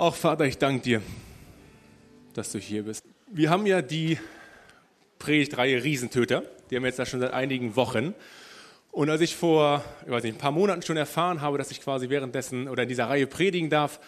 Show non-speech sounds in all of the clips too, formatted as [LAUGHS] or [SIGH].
Auch Vater, ich danke dir, dass du hier bist. Wir haben ja die Predigtreihe Riesentöter. Die haben wir jetzt da schon seit einigen Wochen. Und als ich vor ich weiß nicht, ein paar Monaten schon erfahren habe, dass ich quasi währenddessen oder in dieser Reihe predigen darf,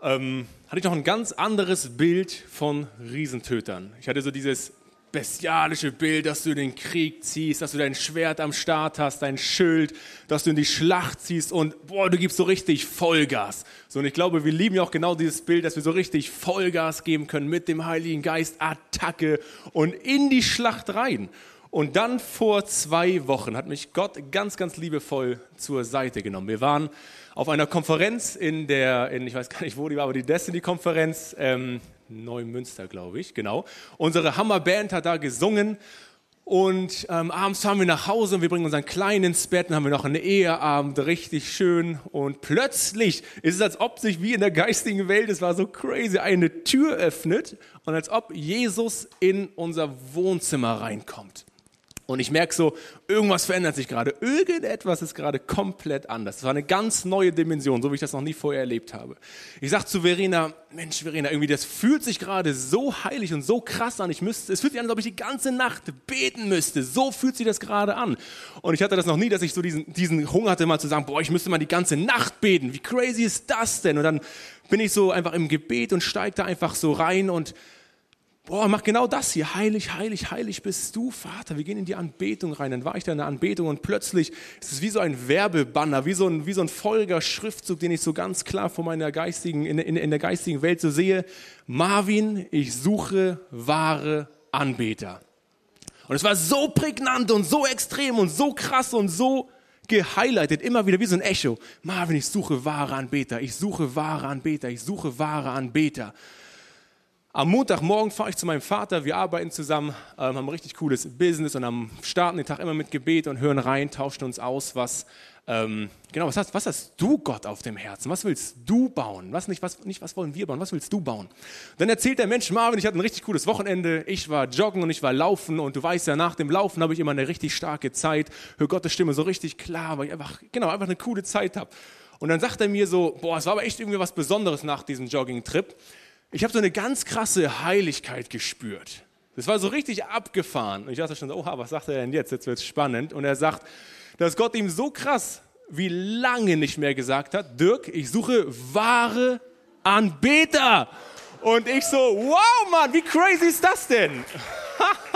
ähm, hatte ich noch ein ganz anderes Bild von Riesentötern. Ich hatte so dieses bestialische Bild, dass du in den Krieg ziehst, dass du dein Schwert am Start hast, dein Schild, dass du in die Schlacht ziehst und boah, du gibst so richtig Vollgas. So, und ich glaube, wir lieben ja auch genau dieses Bild, dass wir so richtig Vollgas geben können mit dem Heiligen Geist, Attacke und in die Schlacht rein. Und dann vor zwei Wochen hat mich Gott ganz, ganz liebevoll zur Seite genommen. Wir waren auf einer Konferenz in der, in, ich weiß gar nicht wo die war, aber die Destiny-Konferenz, ähm, Neumünster, glaube ich, genau. Unsere Hammerband hat da gesungen und ähm, abends fahren wir nach Hause und wir bringen unseren Kleinen ins Bett und haben wir noch einen Eheabend, richtig schön. Und plötzlich ist es, als ob sich wie in der geistigen Welt, es war so crazy, eine Tür öffnet und als ob Jesus in unser Wohnzimmer reinkommt. Und ich merke so, irgendwas verändert sich gerade. Irgendetwas ist gerade komplett anders. Das war eine ganz neue Dimension, so wie ich das noch nie vorher erlebt habe. Ich sage zu Verena, Mensch, Verena, irgendwie das fühlt sich gerade so heilig und so krass an. Ich müsste, es fühlt sich an, als ob ich die ganze Nacht beten müsste. So fühlt sich das gerade an. Und ich hatte das noch nie, dass ich so diesen, diesen Hunger hatte, mal zu sagen, boah, ich müsste mal die ganze Nacht beten. Wie crazy ist das denn? Und dann bin ich so einfach im Gebet und steige da einfach so rein und boah, mach genau das hier, heilig, heilig, heilig bist du, Vater. Wir gehen in die Anbetung rein. Dann war ich da in der Anbetung und plötzlich ist es wie so ein Werbebanner, wie so ein, wie so ein Folger-Schriftzug, den ich so ganz klar vor meiner geistigen, in, in, in der geistigen Welt so sehe. Marvin, ich suche wahre Anbeter. Und es war so prägnant und so extrem und so krass und so gehighlightet, immer wieder wie so ein Echo. Marvin, ich suche wahre Anbeter, ich suche wahre Anbeter, ich suche wahre Anbeter. Am Montagmorgen fahre ich zu meinem Vater, wir arbeiten zusammen, ähm, haben ein richtig cooles Business und am starten den Tag immer mit Gebet und hören rein, tauschen uns aus, was, ähm, genau, was hast, was hast du Gott auf dem Herzen? Was willst du bauen? Was nicht, was, nicht, was wollen wir bauen? Was willst du bauen? Dann erzählt der Mensch, Marvin, ich hatte ein richtig cooles Wochenende, ich war joggen und ich war laufen und du weißt ja, nach dem Laufen habe ich immer eine richtig starke Zeit, höre Gottes Stimme so richtig klar, weil ich einfach, genau, einfach eine coole Zeit habe. Und dann sagt er mir so, boah, es war aber echt irgendwie was Besonderes nach diesem Jogging-Trip ich habe so eine ganz krasse Heiligkeit gespürt. Das war so richtig abgefahren. Und ich dachte schon, oha, was sagt er denn jetzt? Jetzt wird es spannend. Und er sagt, dass Gott ihm so krass wie lange nicht mehr gesagt hat, Dirk, ich suche wahre Anbeter. Und ich so, wow, Mann, wie crazy ist das denn? [LAUGHS]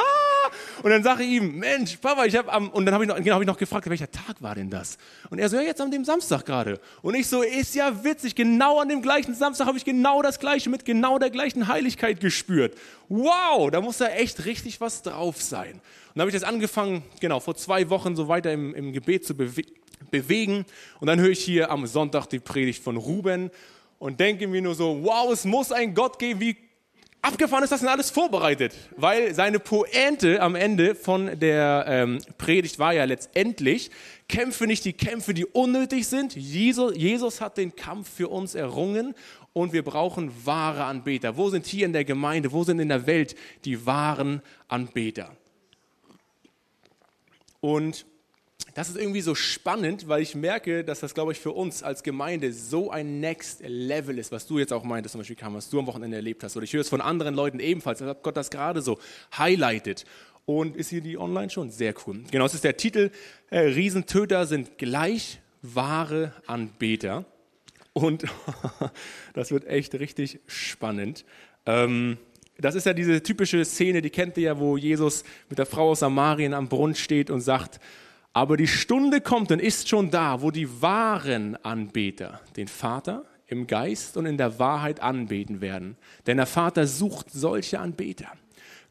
Und dann sage ich ihm, Mensch, Papa, ich habe am, und dann habe ich, noch, genau, hab ich noch gefragt, welcher Tag war denn das? Und er so, ja, jetzt an dem Samstag gerade. Und ich so, ist ja witzig, genau an dem gleichen Samstag habe ich genau das Gleiche mit genau der gleichen Heiligkeit gespürt. Wow, da muss da echt richtig was drauf sein. Und dann habe ich das angefangen, genau, vor zwei Wochen so weiter im, im Gebet zu bewe bewegen. Und dann höre ich hier am Sonntag die Predigt von Ruben und denke mir nur so, wow, es muss einen Gott geben, wie abgefahren ist das denn alles vorbereitet, weil seine Pointe am Ende von der ähm, Predigt war ja letztendlich, kämpfe nicht die Kämpfe, die unnötig sind. Jesus, Jesus hat den Kampf für uns errungen und wir brauchen wahre Anbeter. Wo sind hier in der Gemeinde, wo sind in der Welt die wahren Anbeter? Und das ist irgendwie so spannend, weil ich merke, dass das, glaube ich, für uns als Gemeinde so ein Next Level ist, was du jetzt auch meintest, zum Beispiel, kam, was du am Wochenende erlebt hast. Oder ich höre es von anderen Leuten ebenfalls, ob Gott das gerade so highlightet. Und ist hier die online schon? Sehr cool. Genau, das ist der Titel. Äh, Riesentöter sind gleich wahre Anbeter. Und [LAUGHS] das wird echt richtig spannend. Ähm, das ist ja diese typische Szene, die kennt ihr ja, wo Jesus mit der Frau aus Samarien am Brunnen steht und sagt, aber die Stunde kommt und ist schon da, wo die wahren Anbeter den Vater im Geist und in der Wahrheit anbeten werden. Denn der Vater sucht solche Anbeter.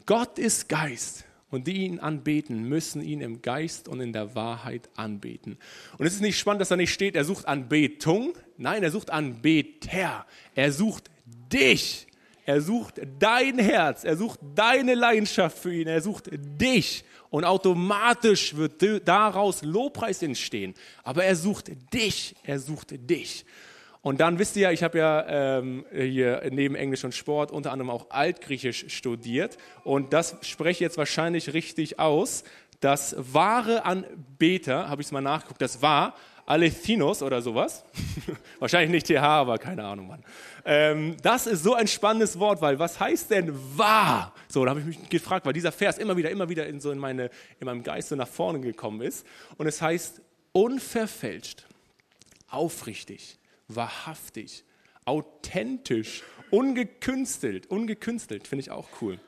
Gott ist Geist und die ihn anbeten, müssen ihn im Geist und in der Wahrheit anbeten. Und es ist nicht spannend, dass da nicht steht, er sucht Anbetung. Nein, er sucht Anbeter. Er sucht dich. Er sucht dein Herz. Er sucht deine Leidenschaft für ihn. Er sucht dich und automatisch wird daraus Lobpreis entstehen. Aber er sucht dich, er sucht dich. Und dann wisst ihr ja, ich habe ja ähm, hier neben Englisch und Sport unter anderem auch Altgriechisch studiert. Und das spreche ich jetzt wahrscheinlich richtig aus. Das wahre Anbeter, habe ich es mal nachgeguckt, das war Alethinos oder sowas. [LAUGHS] Wahrscheinlich nicht TH, aber keine Ahnung, Mann. Ähm, das ist so ein spannendes Wort, weil was heißt denn wahr? So, da habe ich mich gefragt, weil dieser Vers immer wieder, immer wieder in, so in, meine, in meinem Geist so nach vorne gekommen ist. Und es heißt unverfälscht, aufrichtig, wahrhaftig, authentisch, ungekünstelt. Ungekünstelt finde ich auch cool.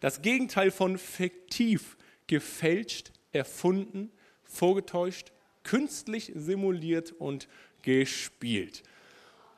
Das Gegenteil von fiktiv, gefälscht, erfunden, vorgetäuscht, künstlich simuliert und gespielt.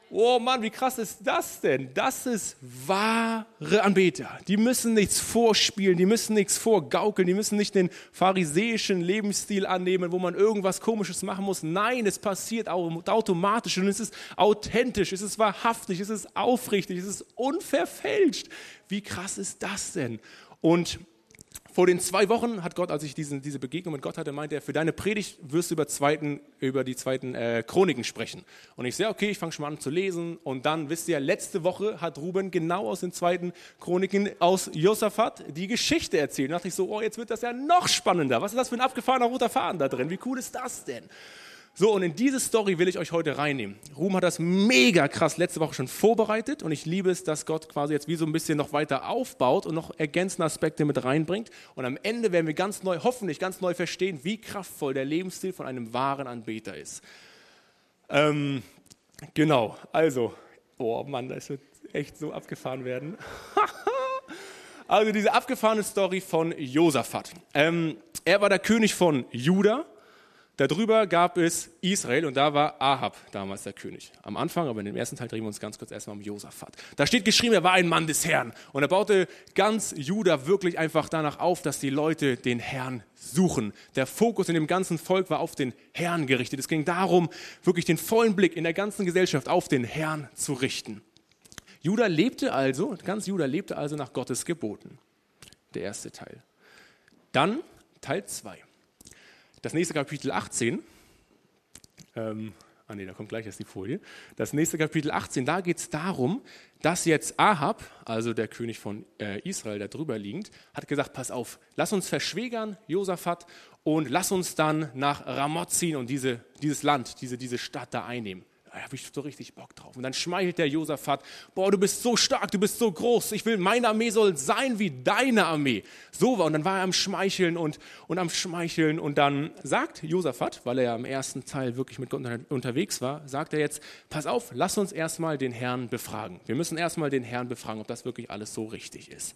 Oh Mann, wie krass ist das denn? Das ist wahre Anbeter. Die müssen nichts vorspielen, die müssen nichts vorgaukeln, die müssen nicht den pharisäischen Lebensstil annehmen, wo man irgendwas Komisches machen muss. Nein, es passiert automatisch und es ist authentisch, es ist wahrhaftig, es ist aufrichtig, es ist unverfälscht. Wie krass ist das denn? Und vor den zwei Wochen hat Gott, als ich diesen, diese Begegnung mit Gott hatte, meinte er, für deine Predigt wirst du über, zweiten, über die zweiten äh, Chroniken sprechen. Und ich sehe, okay, ich fange schon mal an zu lesen. Und dann, wisst ihr, letzte Woche hat Ruben genau aus den zweiten Chroniken aus Josaphat die Geschichte erzählt. Da dachte ich so, oh, jetzt wird das ja noch spannender. Was ist das für ein abgefahrener roter Faden da drin? Wie cool ist das denn? So, und in diese Story will ich euch heute reinnehmen. Ruhm hat das mega krass letzte Woche schon vorbereitet und ich liebe es, dass Gott quasi jetzt wie so ein bisschen noch weiter aufbaut und noch ergänzende Aspekte mit reinbringt. Und am Ende werden wir ganz neu, hoffentlich ganz neu verstehen, wie kraftvoll der Lebensstil von einem wahren Anbeter ist. Ähm, genau, also, oh Mann, das wird echt so abgefahren werden. [LAUGHS] also diese abgefahrene Story von Josaphat. Ähm, er war der König von Juda Darüber gab es Israel und da war Ahab damals der König. Am Anfang, aber in dem ersten Teil drehen wir uns ganz kurz erstmal um Josaphat. Da steht geschrieben, er war ein Mann des Herrn und er baute ganz Juda wirklich einfach danach auf, dass die Leute den Herrn suchen. Der Fokus in dem ganzen Volk war auf den Herrn gerichtet. Es ging darum, wirklich den vollen Blick in der ganzen Gesellschaft auf den Herrn zu richten. Juda lebte also, ganz Juda lebte also nach Gottes Geboten. Der erste Teil. Dann Teil 2. Das nächste Kapitel 18, ähm, ah nee, da kommt gleich erst die Folie. Das nächste Kapitel 18, da geht es darum, dass jetzt Ahab, also der König von äh, Israel, da drüber liegend, hat gesagt, pass auf, lass uns verschwägern, Josaphat, und lass uns dann nach Ramoth ziehen und diese, dieses Land, diese, diese Stadt da einnehmen da habe ich so richtig Bock drauf. Und dann schmeichelt der Josaphat, boah, du bist so stark, du bist so groß, ich will, meine Armee soll sein wie deine Armee. So war, und dann war er am Schmeicheln und, und am Schmeicheln und dann sagt Josaphat, weil er ja im ersten Teil wirklich mit Gott unterwegs war, sagt er jetzt, pass auf, lass uns erstmal den Herrn befragen. Wir müssen erstmal den Herrn befragen, ob das wirklich alles so richtig ist.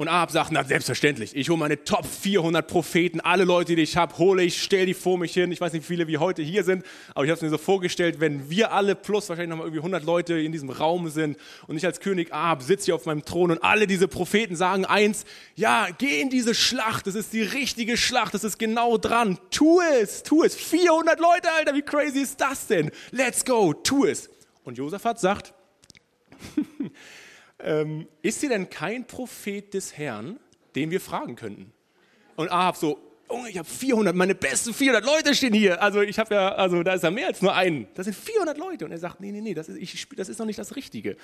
Und Ahab sagt, na selbstverständlich, ich hole meine Top 400 Propheten, alle Leute, die ich habe, hole ich, stell die vor mich hin. Ich weiß nicht, wie viele wie heute hier sind, aber ich habe es mir so vorgestellt, wenn wir alle plus wahrscheinlich nochmal irgendwie 100 Leute in diesem Raum sind und ich als König Ahab sitze hier auf meinem Thron und alle diese Propheten sagen eins, ja, geh in diese Schlacht, das ist die richtige Schlacht, das ist genau dran, tu es, tu es. 400 Leute, Alter, wie crazy ist das denn? Let's go, tu es. Und Josaphat sagt, [LAUGHS] ähm, ist sie denn kein Prophet des Herrn, den wir fragen könnten? Und Ahab so, Oh, ich habe 400, meine besten 400 Leute stehen hier. Also ich habe ja, also da ist ja mehr als nur einen. Das sind 400 Leute. Und er sagt, nee, nee, nee, das ist, ich, das ist noch nicht das Richtige.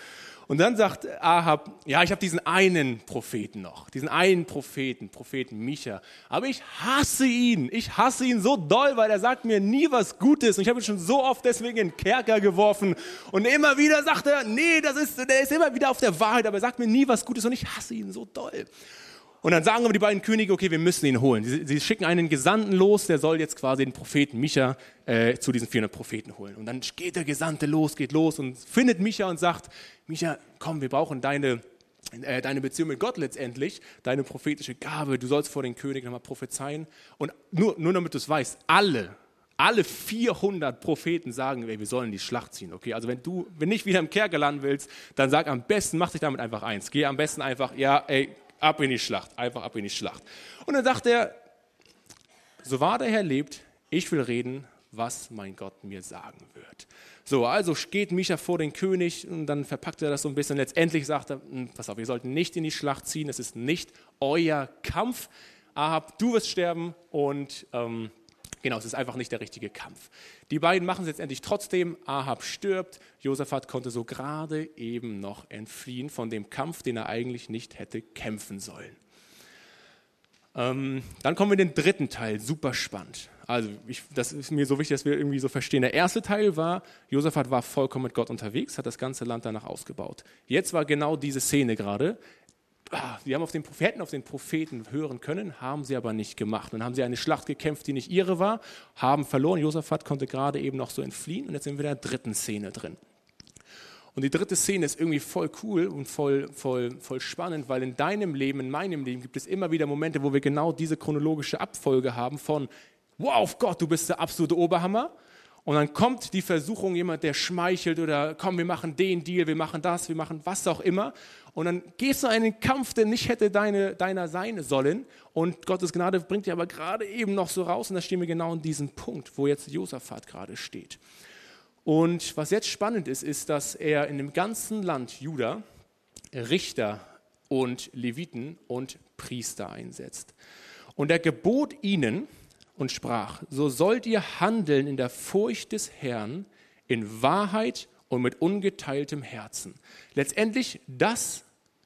Und dann sagt Ahab, ja, ich habe diesen einen Propheten noch, diesen einen Propheten, Propheten Micha. Aber ich hasse ihn. Ich hasse ihn so doll, weil er sagt mir nie was Gutes. Und ich habe ihn schon so oft deswegen in den Kerker geworfen. Und immer wieder sagt er, nee, das ist, der ist immer wieder auf der Wahrheit, aber er sagt mir nie was Gutes und ich hasse ihn so doll. Und dann sagen aber die beiden Könige, okay, wir müssen ihn holen. Sie, sie schicken einen Gesandten los, der soll jetzt quasi den Propheten Micha äh, zu diesen 400 Propheten holen. Und dann geht der Gesandte los, geht los und findet Micha und sagt, Micha, komm, wir brauchen deine, äh, deine Beziehung mit Gott letztendlich, deine prophetische Gabe, du sollst vor den König nochmal prophezeien. Und nur, nur damit du es weißt, alle, alle 400 Propheten sagen, ey, wir sollen die Schlacht ziehen. Okay, also wenn du, wenn nicht wieder im Kerker landen willst, dann sag am besten, mach dich damit einfach eins. Geh am besten einfach, ja, ey, ab in die Schlacht, einfach ab in die Schlacht. Und dann sagt er, so wahr der Herr lebt, ich will reden, was mein Gott mir sagen wird. So, also geht Micha vor den König und dann verpackt er das so ein bisschen. Letztendlich sagt er, hm, pass auf, ihr sollten nicht in die Schlacht ziehen, es ist nicht euer Kampf. Ahab, du wirst sterben und ähm, Genau, es ist einfach nicht der richtige Kampf. Die beiden machen es letztendlich trotzdem. Ahab stirbt. Josaphat konnte so gerade eben noch entfliehen von dem Kampf, den er eigentlich nicht hätte kämpfen sollen. Ähm, dann kommen wir in den dritten Teil, super spannend. Also ich, das ist mir so wichtig, dass wir irgendwie so verstehen. Der erste Teil war, Josaphat war vollkommen mit Gott unterwegs, hat das ganze Land danach ausgebaut. Jetzt war genau diese Szene gerade. Ah, sie haben auf den Propheten, auf den Propheten hören können, haben sie aber nicht gemacht. Dann haben sie eine Schlacht gekämpft, die nicht ihre war, haben verloren. Josaphat konnte gerade eben noch so entfliehen und jetzt sind wir in der dritten Szene drin. Und die dritte Szene ist irgendwie voll cool und voll, voll, voll spannend, weil in deinem Leben, in meinem Leben gibt es immer wieder Momente, wo wir genau diese chronologische Abfolge haben von, wow, Gott, du bist der absolute Oberhammer. Und dann kommt die Versuchung, jemand, der schmeichelt oder komm, wir machen den Deal, wir machen das, wir machen was auch immer. Und dann gehst du in einen Kampf, der nicht hätte deine, deiner sein sollen. Und Gottes Gnade bringt dich aber gerade eben noch so raus. Und da stehen wir genau in diesem Punkt, wo jetzt Josaphat gerade steht. Und was jetzt spannend ist, ist, dass er in dem ganzen Land Juda Richter und Leviten und Priester einsetzt. Und er gebot ihnen und sprach, so sollt ihr handeln in der Furcht des Herrn, in Wahrheit und mit ungeteiltem Herzen. Letztendlich, das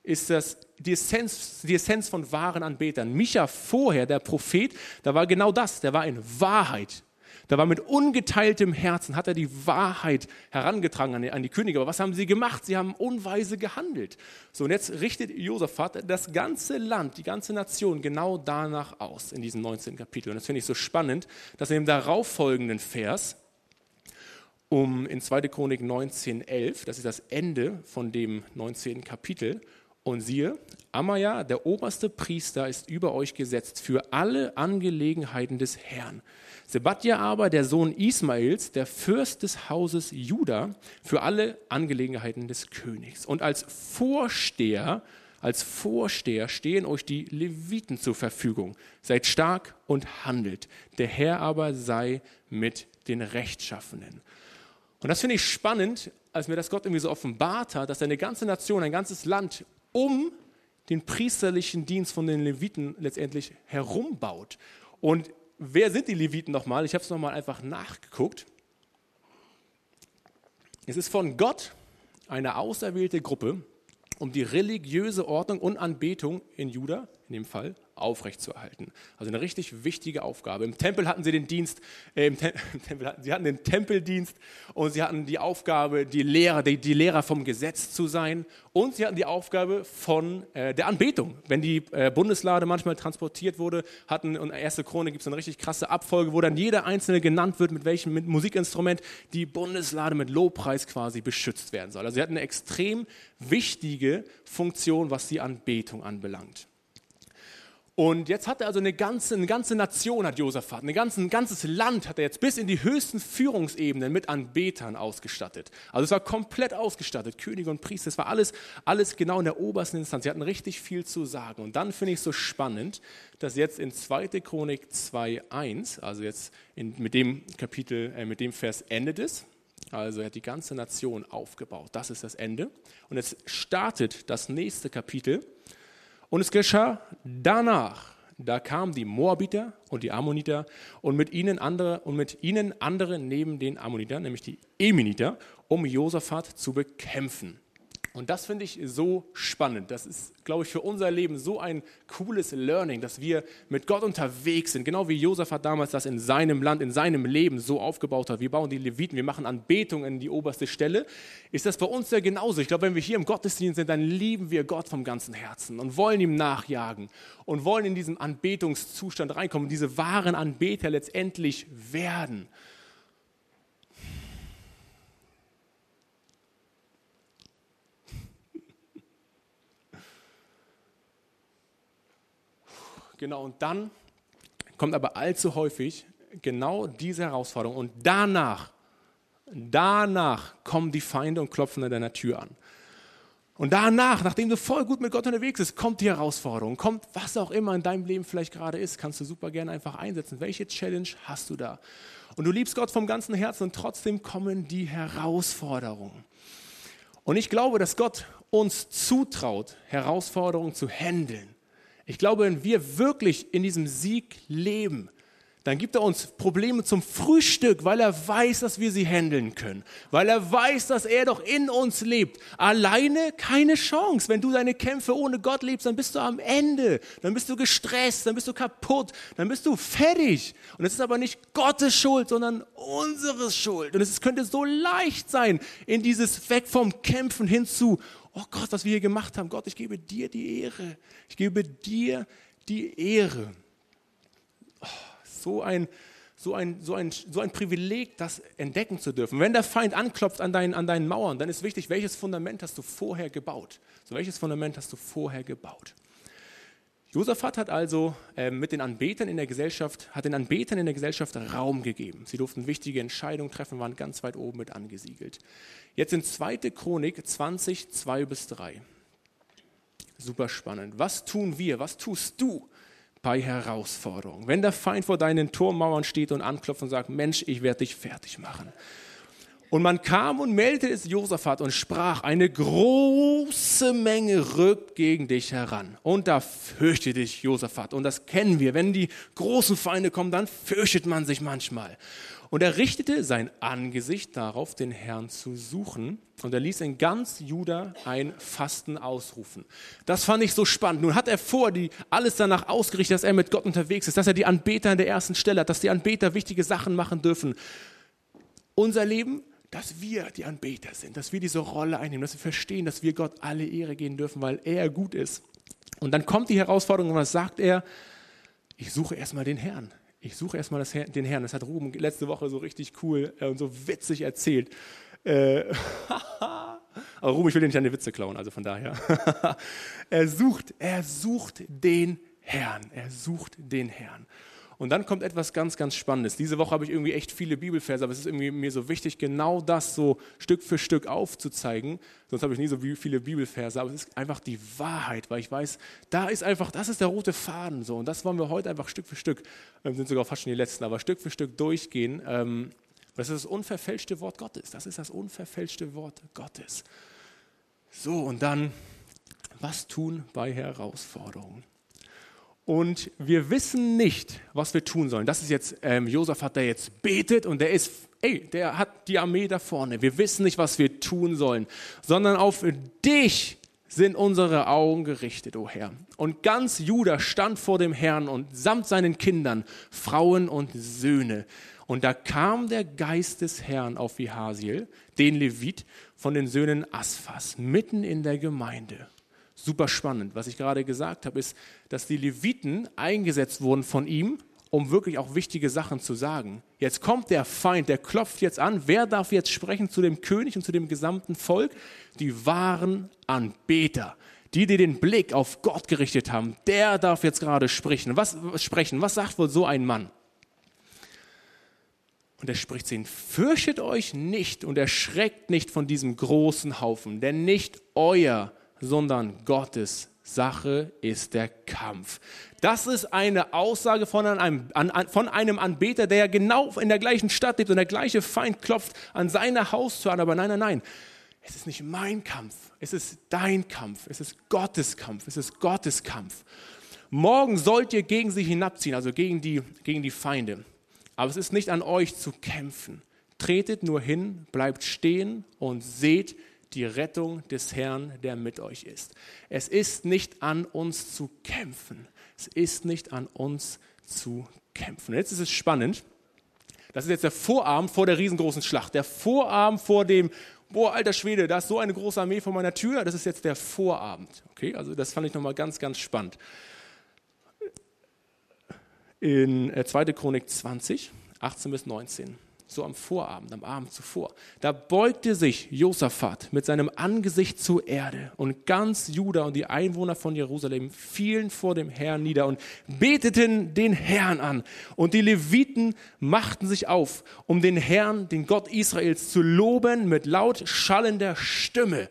ist das, die, Essenz, die Essenz von wahren Anbetern. Micha vorher, der Prophet, da war genau das, der war in Wahrheit da war mit ungeteiltem Herzen, hat er die Wahrheit herangetragen an die, an die Könige. Aber was haben sie gemacht? Sie haben unweise gehandelt. So, und jetzt richtet Josaphat das ganze Land, die ganze Nation genau danach aus in diesem 19. Kapitel. Und das finde ich so spannend, dass in dem darauffolgenden Vers, um in 2. Chronik 19, 11, das ist das Ende von dem 19. Kapitel, und siehe, Amaya, der oberste Priester, ist über euch gesetzt für alle Angelegenheiten des Herrn. Sebadja aber, der Sohn Ismails, der Fürst des Hauses Juda, für alle Angelegenheiten des Königs. Und als Vorsteher, als Vorsteher stehen euch die Leviten zur Verfügung. Seid stark und handelt. Der Herr aber sei mit den Rechtschaffenen. Und das finde ich spannend, als mir das Gott irgendwie so offenbart hat, dass eine ganze Nation, ein ganzes Land um den priesterlichen Dienst von den Leviten letztendlich herumbaut. Und wer sind die Leviten nochmal? Ich habe es nochmal einfach nachgeguckt. Es ist von Gott eine auserwählte Gruppe, um die religiöse Ordnung und Anbetung in Juda, in dem Fall, aufrechtzuerhalten. Also eine richtig wichtige Aufgabe. Im Tempel hatten sie den Dienst, äh, im, Tem [LAUGHS] im Tempel hatten, sie hatten den Tempeldienst und sie hatten die Aufgabe, die Lehrer, die, die Lehrer vom Gesetz zu sein und sie hatten die Aufgabe von äh, der Anbetung. Wenn die äh, Bundeslade manchmal transportiert wurde, hatten in der ersten Krone gibt es eine richtig krasse Abfolge, wo dann jeder einzelne genannt wird, mit welchem mit Musikinstrument die Bundeslade mit Lobpreis quasi beschützt werden soll. Also sie hatten eine extrem wichtige Funktion, was die Anbetung anbelangt. Und jetzt hat er also eine ganze, eine ganze Nation, hat Josaphat, eine ganze, ein ganzes Land hat er jetzt bis in die höchsten Führungsebenen mit Anbetern ausgestattet. Also es war komplett ausgestattet, Könige und Priester, es war alles, alles genau in der obersten Instanz. Sie hatten richtig viel zu sagen. Und dann finde ich es so spannend, dass jetzt in 2. Chronik 2.1, also jetzt in, mit dem Kapitel, äh, mit dem Vers endet es. Also er hat die ganze Nation aufgebaut. Das ist das Ende. Und jetzt startet das nächste Kapitel und es geschah danach, da kamen die Moabiter und die Ammoniter und mit ihnen andere und mit ihnen andere neben den Ammonitern, nämlich die Eminiter, um Josaphat zu bekämpfen. Und das finde ich so spannend. Das ist, glaube ich, für unser Leben so ein cooles Learning, dass wir mit Gott unterwegs sind. Genau wie Josaphat damals das in seinem Land, in seinem Leben so aufgebaut hat. Wir bauen die Leviten, wir machen Anbetung in die oberste Stelle. Ist das bei uns ja genauso. Ich glaube, wenn wir hier im Gottesdienst sind, dann lieben wir Gott vom ganzen Herzen und wollen ihm nachjagen und wollen in diesen Anbetungszustand reinkommen, diese wahren Anbeter letztendlich werden. Genau, und dann kommt aber allzu häufig genau diese Herausforderung. Und danach, danach kommen die Feinde und klopfen an deiner Tür an. Und danach, nachdem du voll gut mit Gott unterwegs bist, kommt die Herausforderung, kommt was auch immer in deinem Leben vielleicht gerade ist, kannst du super gerne einfach einsetzen. Welche Challenge hast du da? Und du liebst Gott vom ganzen Herzen und trotzdem kommen die Herausforderungen. Und ich glaube, dass Gott uns zutraut, Herausforderungen zu handeln. Ich glaube, wenn wir wirklich in diesem Sieg leben, dann gibt er uns Probleme zum Frühstück, weil er weiß, dass wir sie handeln können, weil er weiß, dass er doch in uns lebt. Alleine keine Chance. Wenn du deine Kämpfe ohne Gott lebst, dann bist du am Ende, dann bist du gestresst, dann bist du kaputt, dann bist du fertig. Und es ist aber nicht Gottes Schuld, sondern unsere Schuld. Und es könnte so leicht sein, in dieses Weg vom Kämpfen hinzu, oh Gott, was wir hier gemacht haben. Gott, ich gebe dir die Ehre. Ich gebe dir die Ehre. Oh so ein, so ein, so ein, so ein Privileg, das entdecken zu dürfen. Wenn der Feind anklopft an deinen, an deinen Mauern, dann ist wichtig, welches Fundament hast du vorher gebaut? So welches Fundament hast du vorher gebaut? Josaphat hat also äh, mit den Anbetern in der Gesellschaft, hat den Anbetern in der Gesellschaft Raum gegeben. Sie durften wichtige Entscheidungen treffen, waren ganz weit oben mit angesiedelt. Jetzt in 2. Chronik 20, 2 bis 3. Super spannend. Was tun wir? Was tust du, bei Herausforderungen. Wenn der Feind vor deinen Turmmauern steht und anklopft und sagt, Mensch, ich werde dich fertig machen. Und man kam und meldete es Josaphat und sprach, eine große Menge rückt gegen dich heran. Und da fürchtete dich Josaphat. Und das kennen wir. Wenn die großen Feinde kommen, dann fürchtet man sich manchmal. Und er richtete sein Angesicht darauf, den Herrn zu suchen. Und er ließ in ganz Juda ein Fasten ausrufen. Das fand ich so spannend. Nun hat er vor, die, alles danach ausgerichtet, dass er mit Gott unterwegs ist, dass er die Anbeter an der ersten Stelle hat, dass die Anbeter wichtige Sachen machen dürfen. Unser Leben, dass wir die Anbeter sind, dass wir diese Rolle einnehmen, dass wir verstehen, dass wir Gott alle Ehre geben dürfen, weil er gut ist. Und dann kommt die Herausforderung und was sagt er? Ich suche erstmal den Herrn ich suche erstmal das, den Herrn. Das hat Ruben letzte Woche so richtig cool äh, und so witzig erzählt. Äh, [LAUGHS] aber Ruben, ich will dir nicht die Witze klauen, also von daher. [LAUGHS] er sucht, er sucht den Herrn. Er sucht den Herrn. Und dann kommt etwas ganz, ganz Spannendes. Diese Woche habe ich irgendwie echt viele Bibelverse, aber es ist irgendwie mir so wichtig, genau das so Stück für Stück aufzuzeigen. Sonst habe ich nie so viele Bibelverse, aber es ist einfach die Wahrheit, weil ich weiß, da ist einfach, das ist der rote Faden so. Und das wollen wir heute einfach Stück für Stück, ähm, sind sogar fast schon die letzten, aber Stück für Stück durchgehen. Ähm, das ist das unverfälschte Wort Gottes. Das ist das unverfälschte Wort Gottes. So, und dann, was tun bei Herausforderungen? Und wir wissen nicht, was wir tun sollen. Das ist jetzt ähm, Josaphat, der jetzt betet und der ist, ey, der hat die Armee da vorne. Wir wissen nicht, was wir tun sollen, sondern auf dich sind unsere Augen gerichtet, o oh Herr. Und ganz Juda stand vor dem Herrn und samt seinen Kindern, Frauen und Söhne. Und da kam der Geist des Herrn auf Vihasiel, den Levit von den Söhnen Asphas, mitten in der Gemeinde super spannend. Was ich gerade gesagt habe, ist, dass die Leviten eingesetzt wurden von ihm, um wirklich auch wichtige Sachen zu sagen. Jetzt kommt der Feind, der klopft jetzt an. Wer darf jetzt sprechen zu dem König und zu dem gesamten Volk? Die wahren Anbeter. Die, die den Blick auf Gott gerichtet haben, der darf jetzt gerade sprechen. Was, sprechen? Was sagt wohl so ein Mann? Und er spricht zu ihnen, fürchtet euch nicht und erschreckt nicht von diesem großen Haufen, denn nicht euer sondern Gottes Sache ist der Kampf. Das ist eine Aussage von einem, von einem Anbeter, der ja genau in der gleichen Stadt lebt und der gleiche Feind klopft an seine Haustür an. Aber nein, nein, nein. Es ist nicht mein Kampf. Es ist dein Kampf. Es ist Gottes Kampf. Es ist Gottes Kampf. Morgen sollt ihr gegen sie hinabziehen, also gegen die, gegen die Feinde. Aber es ist nicht an euch zu kämpfen. Tretet nur hin, bleibt stehen und seht, die Rettung des Herrn, der mit euch ist. Es ist nicht an uns zu kämpfen. Es ist nicht an uns zu kämpfen. Jetzt ist es spannend. Das ist jetzt der Vorabend vor der riesengroßen Schlacht. Der Vorabend vor dem, boah, alter Schwede, da ist so eine große Armee vor meiner Tür. Das ist jetzt der Vorabend. Okay, also das fand ich nochmal ganz, ganz spannend. In 2. Äh, Chronik 20, 18 bis 19 so am Vorabend, am Abend zuvor. Da beugte sich Josaphat mit seinem Angesicht zur Erde und ganz Juda und die Einwohner von Jerusalem fielen vor dem Herrn nieder und beteten den Herrn an. Und die Leviten machten sich auf, um den Herrn, den Gott Israels, zu loben mit laut schallender Stimme.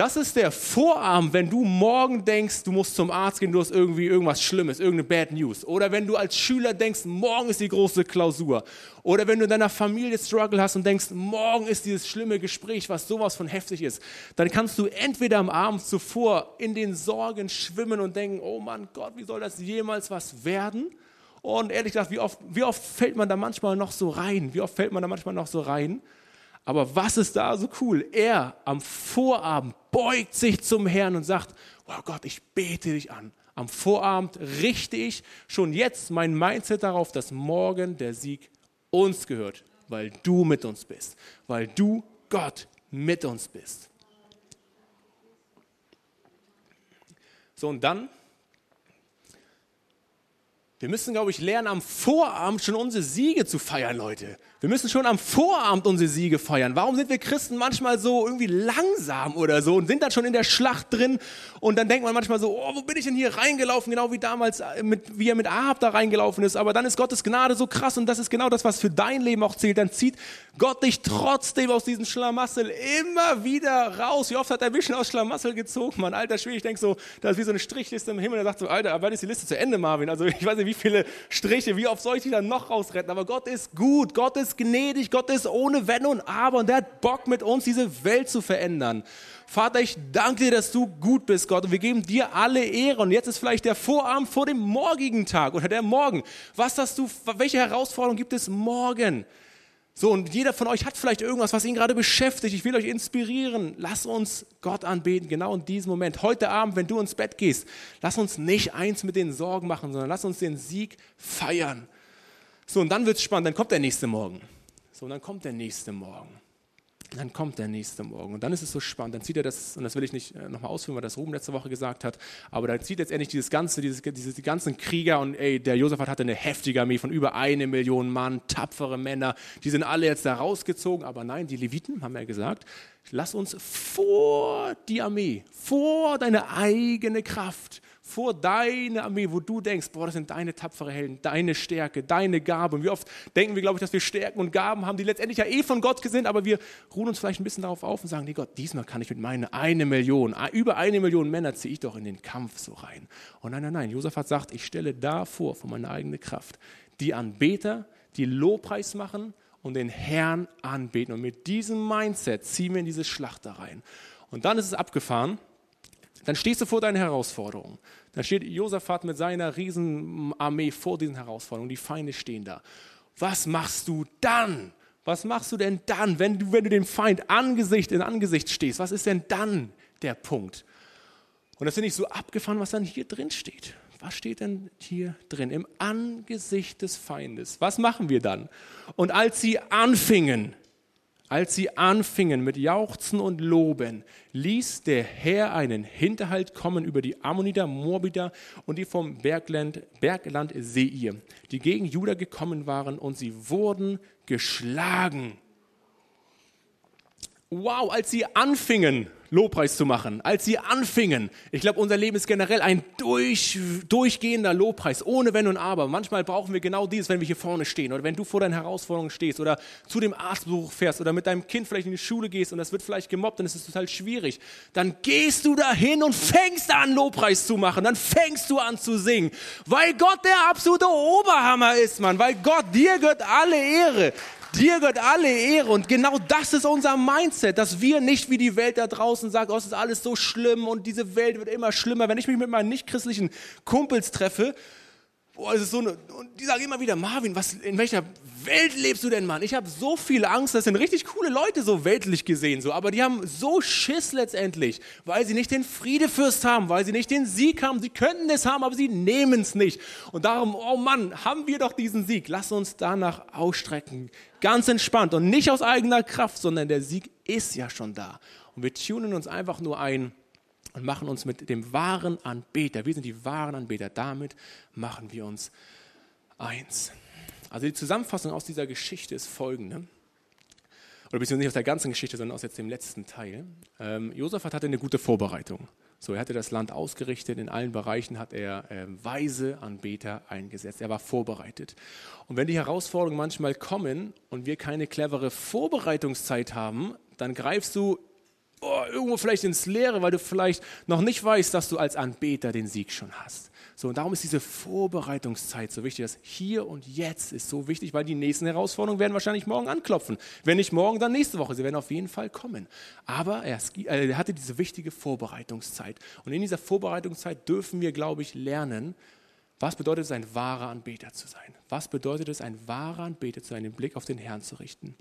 Das ist der Vorabend, wenn du morgen denkst, du musst zum Arzt gehen, du hast irgendwie irgendwas Schlimmes, irgendeine Bad News. Oder wenn du als Schüler denkst, morgen ist die große Klausur. Oder wenn du in deiner Familie Struggle hast und denkst, morgen ist dieses schlimme Gespräch, was sowas von heftig ist. Dann kannst du entweder am Abend zuvor in den Sorgen schwimmen und denken, oh Mann Gott, wie soll das jemals was werden? Und ehrlich gesagt, wie oft, wie oft fällt man da manchmal noch so rein? Wie oft fällt man da manchmal noch so rein? Aber was ist da so cool? Er am Vorabend beugt sich zum Herrn und sagt, oh Gott, ich bete dich an. Am Vorabend richte ich schon jetzt mein Mindset darauf, dass morgen der Sieg uns gehört, weil du mit uns bist, weil du Gott mit uns bist. So, und dann wir müssen, glaube ich, lernen, am Vorabend schon unsere Siege zu feiern, Leute. Wir müssen schon am Vorabend unsere Siege feiern. Warum sind wir Christen manchmal so irgendwie langsam oder so und sind dann schon in der Schlacht drin und dann denkt man manchmal so, oh, wo bin ich denn hier reingelaufen, genau wie damals, äh, mit, wie er mit Ahab da reingelaufen ist. Aber dann ist Gottes Gnade so krass und das ist genau das, was für dein Leben auch zählt. Dann zieht Gott dich trotzdem aus diesem Schlamassel immer wieder raus. Wie oft hat er schon aus Schlamassel gezogen, Mann? Alter Schwede, ich denke so, da ist wie so eine Strichliste im Himmel. Er sagt so, Alter, wann ist die Liste zu Ende, Marvin? Also ich weiß nicht, wie viele Striche, wie oft soll ich die dann noch rausretten? Aber Gott ist gut, Gott ist gnädig, Gott ist ohne Wenn und Aber und der hat Bock mit uns diese Welt zu verändern. Vater, ich danke dir, dass du gut bist, Gott, und wir geben dir alle Ehre. Und jetzt ist vielleicht der Vorabend vor dem morgigen Tag oder der Morgen. Was hast du, welche Herausforderungen gibt es morgen? So, und jeder von euch hat vielleicht irgendwas, was ihn gerade beschäftigt. Ich will euch inspirieren. Lass uns Gott anbeten, genau in diesem Moment. Heute Abend, wenn du ins Bett gehst, lass uns nicht eins mit den Sorgen machen, sondern lass uns den Sieg feiern. So, und dann wird es spannend, dann kommt der nächste Morgen. So, und dann kommt der nächste Morgen. Dann kommt der nächste Morgen. Und dann ist es so spannend. Dann zieht er das, und das will ich nicht äh, nochmal ausführen, weil das Ruben letzte Woche gesagt hat, aber dann zieht letztendlich dieses ganze, dieses, diese, die ganzen Krieger und ey, der Josaphat hatte eine heftige Armee von über eine Million Mann, tapfere Männer, die sind alle jetzt da rausgezogen, aber nein, die Leviten haben ja gesagt, lass uns vor die Armee, vor deine eigene Kraft, vor deine Armee, wo du denkst, boah, das sind deine tapfere Helden, deine Stärke, deine Gabe. Und wie oft denken wir, glaube ich, dass wir Stärken und Gaben haben, die letztendlich ja eh von Gott sind, aber wir ruhen uns vielleicht ein bisschen darauf auf und sagen, nee Gott, diesmal kann ich mit meinen eine Million, über eine Million Männer ziehe ich doch in den Kampf so rein. Und nein, nein, nein, Josaphat sagt, ich stelle da vor, von meiner eigenen Kraft, die Anbeter, die Lobpreis machen und den Herrn anbeten. Und mit diesem Mindset ziehen wir in diese Schlacht da rein. Und dann ist es abgefahren. Dann stehst du vor deinen Herausforderungen. Dann steht Josaphat mit seiner Riesenarmee vor diesen Herausforderungen. Die Feinde stehen da. Was machst du dann? Was machst du denn dann, wenn du, wenn du dem Feind Angesicht in Angesicht stehst? Was ist denn dann der Punkt? Und das finde ich so abgefahren, was dann hier drin steht. Was steht denn hier drin? Im Angesicht des Feindes. Was machen wir dann? Und als sie anfingen, als sie anfingen mit Jauchzen und Loben, ließ der Herr einen Hinterhalt kommen über die Ammoniter, Morbiter und die vom Bergland, Bergland Seir, die gegen Juda gekommen waren, und sie wurden geschlagen. Wow, als sie anfingen, Lobpreis zu machen, als sie anfingen. Ich glaube, unser Leben ist generell ein durch, durchgehender Lobpreis, ohne Wenn und Aber. Manchmal brauchen wir genau dieses, wenn wir hier vorne stehen oder wenn du vor deinen Herausforderungen stehst oder zu dem Arztbesuch fährst oder mit deinem Kind vielleicht in die Schule gehst und das wird vielleicht gemobbt und es ist total schwierig. Dann gehst du dahin und fängst an, Lobpreis zu machen. Dann fängst du an zu singen, weil Gott der absolute Oberhammer ist, Mann. Weil Gott, dir gehört alle Ehre. Dir gehört alle Ehre und genau das ist unser Mindset, dass wir nicht wie die Welt da draußen sagt, oh, es ist alles so schlimm und diese Welt wird immer schlimmer. Wenn ich mich mit meinen nicht-christlichen Kumpels treffe, boah, es ist so eine, und die sagen immer wieder, Marvin, was, in welcher Welt lebst du denn, Mann? Ich habe so viel Angst, das sind richtig coole Leute, so weltlich gesehen, so, aber die haben so Schiss letztendlich, weil sie nicht den Friedefürst haben, weil sie nicht den Sieg haben. Sie könnten es haben, aber sie nehmen es nicht. Und darum, oh Mann, haben wir doch diesen Sieg. Lass uns danach ausstrecken. Ganz entspannt und nicht aus eigener Kraft, sondern der Sieg ist ja schon da. Und wir tunen uns einfach nur ein und machen uns mit dem wahren Anbeter, wir sind die wahren Anbeter, damit machen wir uns eins. Also die Zusammenfassung aus dieser Geschichte ist folgende. Oder beziehungsweise nicht aus der ganzen Geschichte, sondern aus jetzt dem letzten Teil. Ähm, Josaphat hatte eine gute Vorbereitung. So, er hatte das Land ausgerichtet, in allen Bereichen hat er äh, weise Anbeter eingesetzt. Er war vorbereitet. Und wenn die Herausforderungen manchmal kommen und wir keine clevere Vorbereitungszeit haben, dann greifst du oh, irgendwo vielleicht ins Leere, weil du vielleicht noch nicht weißt, dass du als Anbeter den Sieg schon hast. So, und darum ist diese Vorbereitungszeit so wichtig. Das Hier und Jetzt ist so wichtig, weil die nächsten Herausforderungen werden wahrscheinlich morgen anklopfen. Wenn nicht morgen, dann nächste Woche. Sie werden auf jeden Fall kommen. Aber er, er hatte diese wichtige Vorbereitungszeit. Und in dieser Vorbereitungszeit dürfen wir, glaube ich, lernen, Was bedeutet es, ein wahrer Anbeter zu sein? Was bedeutet es, ein wahrer Anbeter zu sein, den Blick auf den Herrn zu richten?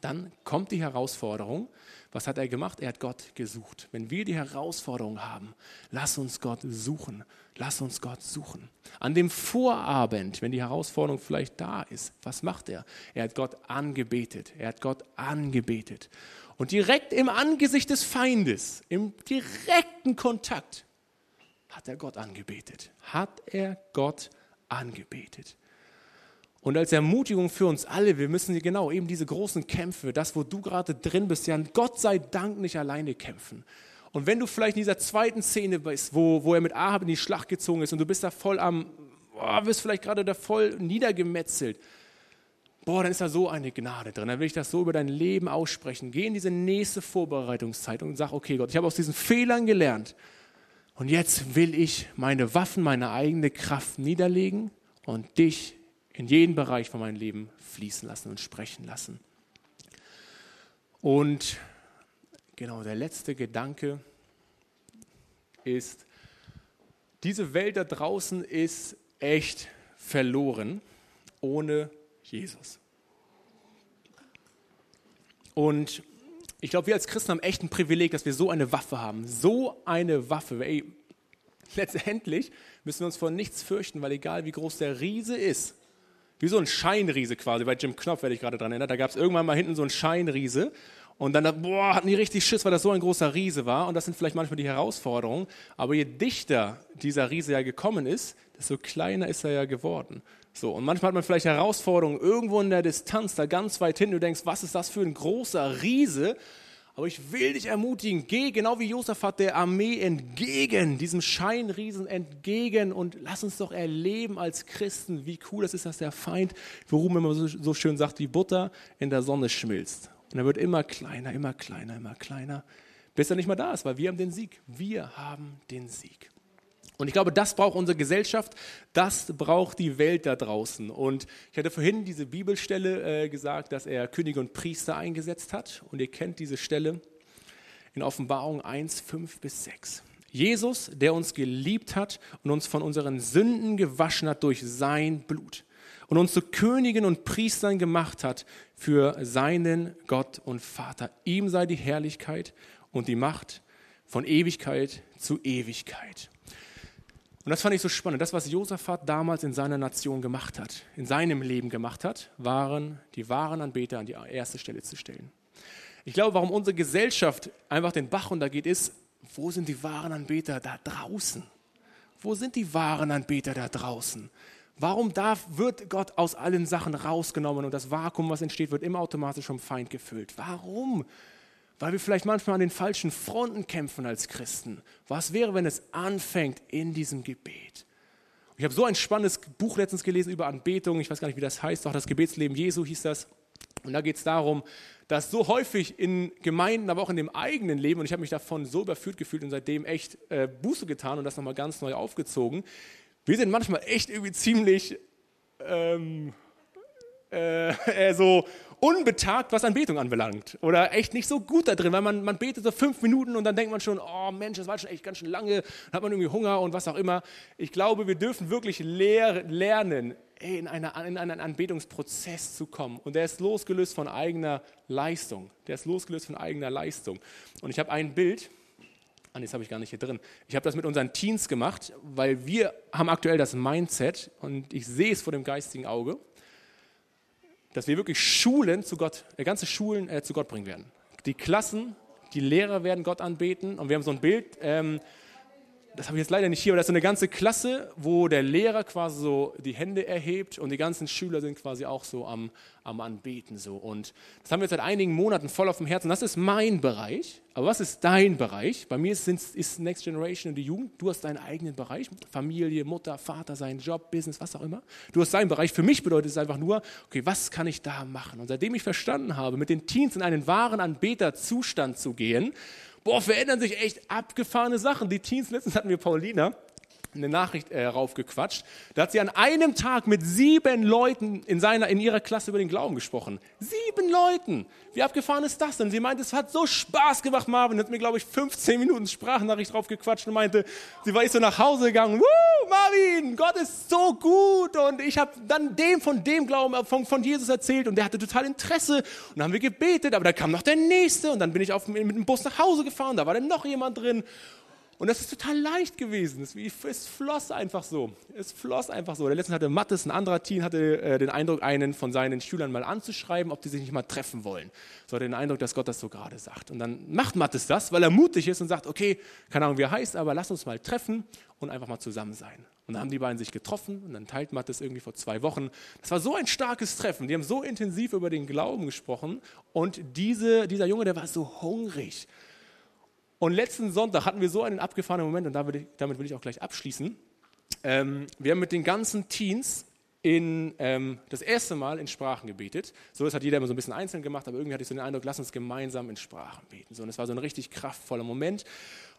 Dann kommt die Herausforderung. Was hat er gemacht? Er hat Gott gesucht. Wenn wir die Herausforderung haben, lass uns Gott suchen. Lass uns Gott suchen. An dem Vorabend, wenn die Herausforderung vielleicht da ist, was macht er? Er hat Gott angebetet. Er hat Gott angebetet. Und direkt im Angesicht des Feindes, im direkten Kontakt, hat er Gott angebetet. Hat er Gott angebetet. Und als Ermutigung für uns alle, wir müssen genau eben diese großen Kämpfe, das, wo du gerade drin bist, ja, Gott sei Dank nicht alleine kämpfen. Und wenn du vielleicht in dieser zweiten Szene bist, wo, wo er mit Ahab in die Schlacht gezogen ist und du bist da voll am, boah, wirst vielleicht gerade da voll niedergemetzelt, boah, dann ist da so eine Gnade drin. Dann will ich das so über dein Leben aussprechen. Geh in diese nächste Vorbereitungszeit und sag, okay Gott, ich habe aus diesen Fehlern gelernt. Und jetzt will ich meine Waffen, meine eigene Kraft niederlegen und dich in jeden Bereich von meinem Leben fließen lassen und sprechen lassen. Und genau, der letzte Gedanke ist, diese Welt da draußen ist echt verloren ohne Jesus. Und ich glaube, wir als Christen haben echt ein Privileg, dass wir so eine Waffe haben. So eine Waffe. Ey, letztendlich müssen wir uns vor nichts fürchten, weil egal wie groß der Riese ist, wie so ein Scheinriese quasi, bei Jim Knopf werde ich gerade dran erinnert, da gab es irgendwann mal hinten so einen Scheinriese. Und dann, boah, hatten die richtig Schiss, weil das so ein großer Riese war. Und das sind vielleicht manchmal die Herausforderungen, aber je dichter dieser Riese ja gekommen ist, desto kleiner ist er ja geworden. So, und manchmal hat man vielleicht Herausforderungen irgendwo in der Distanz, da ganz weit hinten, du denkst, was ist das für ein großer Riese? Aber ich will dich ermutigen, geh genau wie Josaphat der Armee entgegen, diesem Scheinriesen entgegen und lass uns doch erleben als Christen, wie cool es ist, dass der Feind, worum immer so, so schön sagt, wie Butter in der Sonne schmilzt. Und er wird immer kleiner, immer kleiner, immer kleiner, bis er nicht mehr da ist, weil wir haben den Sieg. Wir haben den Sieg. Und ich glaube, das braucht unsere Gesellschaft, das braucht die Welt da draußen. Und ich hatte vorhin diese Bibelstelle äh, gesagt, dass er Könige und Priester eingesetzt hat. Und ihr kennt diese Stelle in Offenbarung 1, 5 bis 6. Jesus, der uns geliebt hat und uns von unseren Sünden gewaschen hat durch sein Blut und uns zu Königen und Priestern gemacht hat für seinen Gott und Vater. Ihm sei die Herrlichkeit und die Macht von Ewigkeit zu Ewigkeit. Und das fand ich so spannend. Das, was Josaphat damals in seiner Nation gemacht hat, in seinem Leben gemacht hat, waren die wahren Anbeter an die erste Stelle zu stellen. Ich glaube, warum unsere Gesellschaft einfach den Bach runtergeht, ist, wo sind die wahren Anbeter da draußen? Wo sind die wahren Anbeter da draußen? Warum darf, wird Gott aus allen Sachen rausgenommen und das Vakuum, was entsteht, wird immer automatisch vom Feind gefüllt? Warum? Weil wir vielleicht manchmal an den falschen Fronten kämpfen als Christen. Was wäre, wenn es anfängt in diesem Gebet? Ich habe so ein spannendes Buch letztens gelesen über Anbetung. Ich weiß gar nicht, wie das heißt. Auch das Gebetsleben Jesu hieß das. Und da geht es darum, dass so häufig in Gemeinden, aber auch in dem eigenen Leben, und ich habe mich davon so überführt gefühlt und seitdem echt äh, Buße getan und das nochmal ganz neu aufgezogen. Wir sind manchmal echt irgendwie ziemlich ähm, äh, [LAUGHS] äh, so unbetagt, was Anbetung anbelangt. Oder echt nicht so gut da drin, weil man, man betet so fünf Minuten und dann denkt man schon, oh Mensch, das war schon echt ganz schön lange, dann hat man irgendwie Hunger und was auch immer. Ich glaube, wir dürfen wirklich lehr lernen, in, eine, in einen Anbetungsprozess zu kommen. Und der ist losgelöst von eigener Leistung. Der ist losgelöst von eigener Leistung. Und ich habe ein Bild, Ah, das habe ich gar nicht hier drin. Ich habe das mit unseren Teens gemacht, weil wir haben aktuell das Mindset und ich sehe es vor dem geistigen Auge dass wir wirklich Schulen zu Gott, äh, ganze Schulen äh, zu Gott bringen werden. Die Klassen, die Lehrer werden Gott anbeten und wir haben so ein Bild, ähm, das habe ich jetzt leider nicht hier, aber das ist eine ganze Klasse, wo der Lehrer quasi so die Hände erhebt und die ganzen Schüler sind quasi auch so am, am Anbeten. So. Und das haben wir seit einigen Monaten voll auf dem Herzen. Das ist mein Bereich. Aber was ist dein Bereich? Bei mir ist, ist Next Generation und die Jugend. Du hast deinen eigenen Bereich. Familie, Mutter, Vater, seinen Job, Business, was auch immer. Du hast deinen Bereich. Für mich bedeutet es einfach nur, okay, was kann ich da machen? Und seitdem ich verstanden habe, mit den Teens in einen wahren Anbeterzustand zu gehen, boah, verändern sich echt abgefahrene Sachen. Die Teens, letztens hatten wir Paulina, eine Nachricht äh, raufgequatscht. Da hat sie an einem Tag mit sieben Leuten in, seiner, in ihrer Klasse über den Glauben gesprochen. Sieben Leuten! Wie abgefahren ist das denn? Sie meinte, es hat so Spaß gemacht, Marvin. Hat mir, glaube ich, 15 Minuten Sprachnachricht draufgequatscht und meinte, sie war so nach Hause gegangen. Woo, Marvin, Gott ist so gut. Und ich habe dann dem von dem Glauben äh, von, von Jesus erzählt und der hatte total Interesse. Und dann haben wir gebetet, aber dann kam noch der Nächste und dann bin ich auf, mit dem Bus nach Hause gefahren, da war dann noch jemand drin. Und das ist total leicht gewesen. Es, es, floss einfach so. Es floss einfach so. Der letzte hatte Mattes, ein anderer Team hatte äh, den Eindruck, einen von seinen Schülern mal anzuschreiben, ob die sich nicht mal treffen wollen. So hatte den Eindruck, dass Gott das so gerade sagt. Und dann macht Mattes das, weil er mutig ist und sagt, okay, keine Ahnung, wie er heißt, aber lass uns mal treffen und einfach mal zusammen sein. Und dann haben die beiden sich getroffen und dann teilt Mattes irgendwie vor zwei Wochen. Das war so ein starkes Treffen. Die haben so intensiv über den Glauben gesprochen und diese, dieser Junge, der war so hungrig. Und letzten Sonntag hatten wir so einen abgefahrenen Moment und damit, damit will ich auch gleich abschließen. Ähm, wir haben mit den ganzen Teens in, ähm, das erste Mal in Sprachen gebetet. So, das hat jeder immer so ein bisschen einzeln gemacht, aber irgendwie hatte ich so den Eindruck, lass uns gemeinsam in Sprachen beten. So, und es war so ein richtig kraftvoller Moment.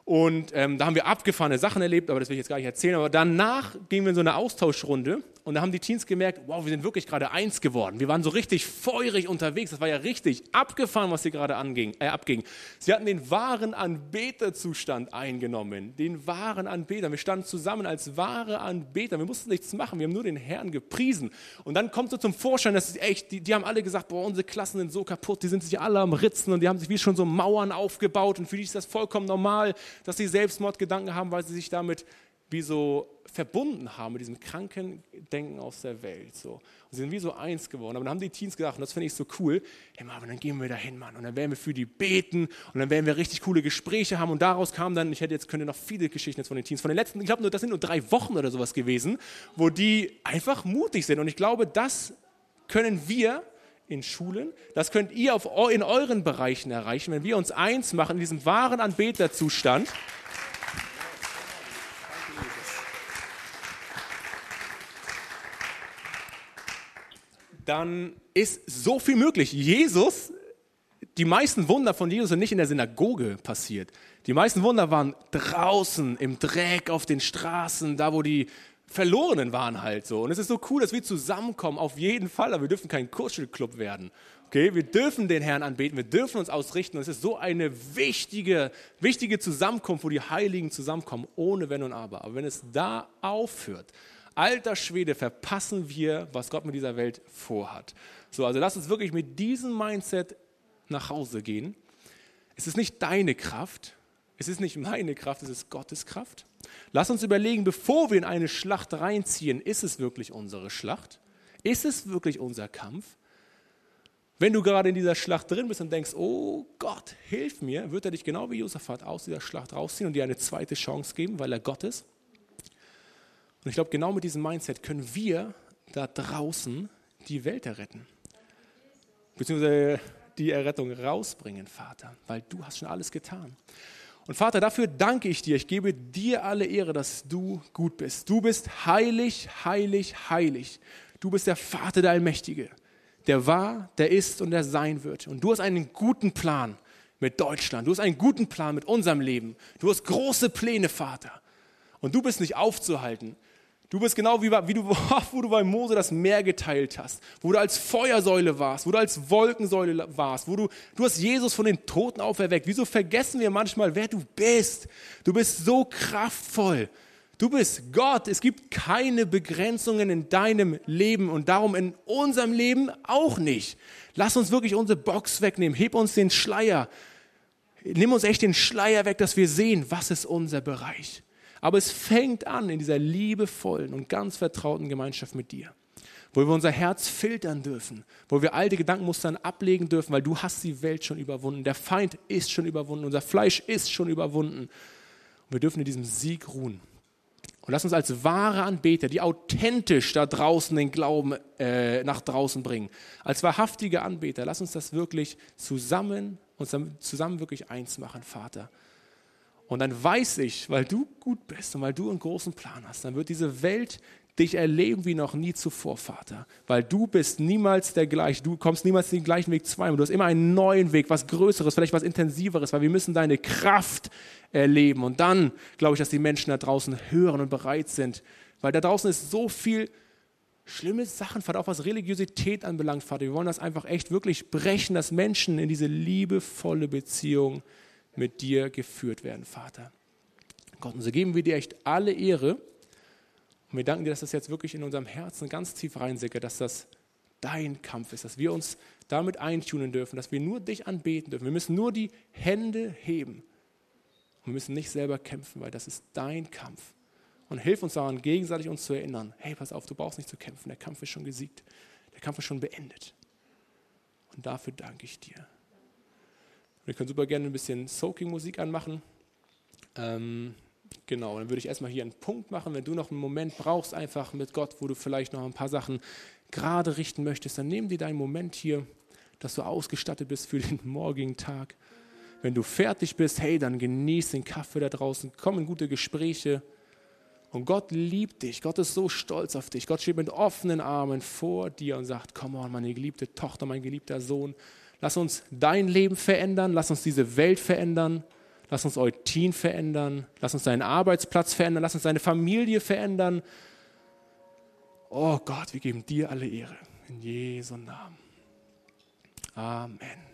Und ähm, da haben wir abgefahrene Sachen erlebt, aber das will ich jetzt gar nicht erzählen. Aber danach gingen wir in so eine Austauschrunde und da haben die Teens gemerkt, wow, wir sind wirklich gerade eins geworden. Wir waren so richtig feurig unterwegs. Das war ja richtig abgefahren, was hier gerade anging, äh, abging. Sie hatten den wahren Anbeterzustand eingenommen. Den wahren Anbeter. Wir standen zusammen als wahre Anbeter. Wir mussten nichts machen. Wir haben nur den Herrn gepriesen. Und dann kommt so zum Vorschein, dass echt, die, die haben alle gesagt, boah, unsere Klassen sind so kaputt. Die sind sich alle am Ritzen und die haben sich wie schon so Mauern aufgebaut. Und für die ist das vollkommen normal dass sie Selbstmordgedanken haben, weil sie sich damit wie so verbunden haben mit diesem kranken Denken aus der Welt. So. Und sie sind wie so eins geworden. Aber dann haben die Teens gedacht, und das finde ich so cool, hey Marvin, dann gehen wir da hin, Mann. Und dann werden wir für die beten und dann werden wir richtig coole Gespräche haben. Und daraus kam dann, ich hätte jetzt, könnte noch viele Geschichten jetzt von den Teens, von den letzten, ich glaube, das sind nur drei Wochen oder sowas gewesen, wo die einfach mutig sind. Und ich glaube, das können wir in Schulen. Das könnt ihr auf, in euren Bereichen erreichen, wenn wir uns eins machen in diesem wahren Anbeterzustand. Dann ist so viel möglich. Jesus, die meisten Wunder von Jesus sind nicht in der Synagoge passiert. Die meisten Wunder waren draußen im Dreck auf den Straßen, da wo die Verlorenen waren halt so. Und es ist so cool, dass wir zusammenkommen, auf jeden Fall, aber wir dürfen kein Kuschelclub werden. Okay, wir dürfen den Herrn anbeten, wir dürfen uns ausrichten. Und es ist so eine wichtige, wichtige Zusammenkunft, wo die Heiligen zusammenkommen, ohne Wenn und Aber. Aber wenn es da aufhört, alter Schwede, verpassen wir, was Gott mit dieser Welt vorhat. So, also lass uns wirklich mit diesem Mindset nach Hause gehen. Es ist nicht deine Kraft, es ist nicht meine Kraft, es ist Gottes Kraft. Lass uns überlegen, bevor wir in eine Schlacht reinziehen, ist es wirklich unsere Schlacht? Ist es wirklich unser Kampf? Wenn du gerade in dieser Schlacht drin bist und denkst, oh Gott, hilf mir, wird er dich genau wie Josaphat aus dieser Schlacht rausziehen und dir eine zweite Chance geben, weil er Gott ist? Und ich glaube, genau mit diesem Mindset können wir da draußen die Welt erretten. Beziehungsweise die Errettung rausbringen, Vater, weil du hast schon alles getan. Und Vater, dafür danke ich dir. Ich gebe dir alle Ehre, dass du gut bist. Du bist heilig, heilig, heilig. Du bist der Vater der Allmächtige, der war, der ist und der sein wird. Und du hast einen guten Plan mit Deutschland. Du hast einen guten Plan mit unserem Leben. Du hast große Pläne, Vater. Und du bist nicht aufzuhalten. Du bist genau wie, wie du, [LAUGHS] wo du bei Mose das Meer geteilt hast, wo du als Feuersäule warst, wo du als Wolkensäule warst, wo du, du hast Jesus von den Toten auferweckt. Wieso vergessen wir manchmal, wer du bist? Du bist so kraftvoll. Du bist Gott. Es gibt keine Begrenzungen in deinem Leben und darum in unserem Leben auch nicht. Lass uns wirklich unsere Box wegnehmen. Heb uns den Schleier. Nimm uns echt den Schleier weg, dass wir sehen, was ist unser Bereich. Aber es fängt an in dieser liebevollen und ganz vertrauten Gemeinschaft mit dir, wo wir unser Herz filtern dürfen, wo wir alte Gedankenmustern ablegen dürfen, weil du hast die Welt schon überwunden, der Feind ist schon überwunden, unser Fleisch ist schon überwunden. Und wir dürfen in diesem Sieg ruhen. Und lass uns als wahre Anbeter, die authentisch da draußen den Glauben äh, nach draußen bringen, als wahrhaftige Anbeter, lass uns das wirklich zusammen, uns zusammen wirklich eins machen, Vater. Und dann weiß ich, weil du gut bist und weil du einen großen Plan hast, dann wird diese Welt dich erleben wie noch nie zuvor, Vater. Weil du bist niemals der gleiche, du kommst niemals den gleichen Weg zweimal. Du hast immer einen neuen Weg, was Größeres, vielleicht was Intensiveres, weil wir müssen deine Kraft erleben. Und dann glaube ich, dass die Menschen da draußen hören und bereit sind. Weil da draußen ist so viel schlimme Sachen, Vater, auch was Religiosität anbelangt, Vater. Wir wollen das einfach echt wirklich brechen, dass Menschen in diese liebevolle Beziehung mit dir geführt werden, Vater. Gott, und so geben wir dir echt alle Ehre Und wir danken dir, dass das jetzt wirklich in unserem Herzen ganz tief reinsickert, dass das dein Kampf ist, dass wir uns damit eintunen dürfen, dass wir nur dich anbeten dürfen. Wir müssen nur die Hände heben. Und wir müssen nicht selber kämpfen, weil das ist dein Kampf. Und hilf uns daran, gegenseitig uns zu erinnern, hey, pass auf, du brauchst nicht zu kämpfen, der Kampf ist schon gesiegt, der Kampf ist schon beendet. Und dafür danke ich dir. Wir können super gerne ein bisschen Soaking-Musik anmachen. Ähm, genau, dann würde ich erstmal hier einen Punkt machen. Wenn du noch einen Moment brauchst, einfach mit Gott, wo du vielleicht noch ein paar Sachen gerade richten möchtest, dann nimm dir deinen Moment hier, dass du ausgestattet bist für den morgigen Tag. Wenn du fertig bist, hey, dann genieß den Kaffee da draußen, komm in gute Gespräche. Und Gott liebt dich. Gott ist so stolz auf dich. Gott steht mit offenen Armen vor dir und sagt: Komm on, meine geliebte Tochter, mein geliebter Sohn. Lass uns dein Leben verändern. Lass uns diese Welt verändern. Lass uns Eutin verändern. Lass uns deinen Arbeitsplatz verändern. Lass uns deine Familie verändern. Oh Gott, wir geben dir alle Ehre. In Jesu Namen. Amen.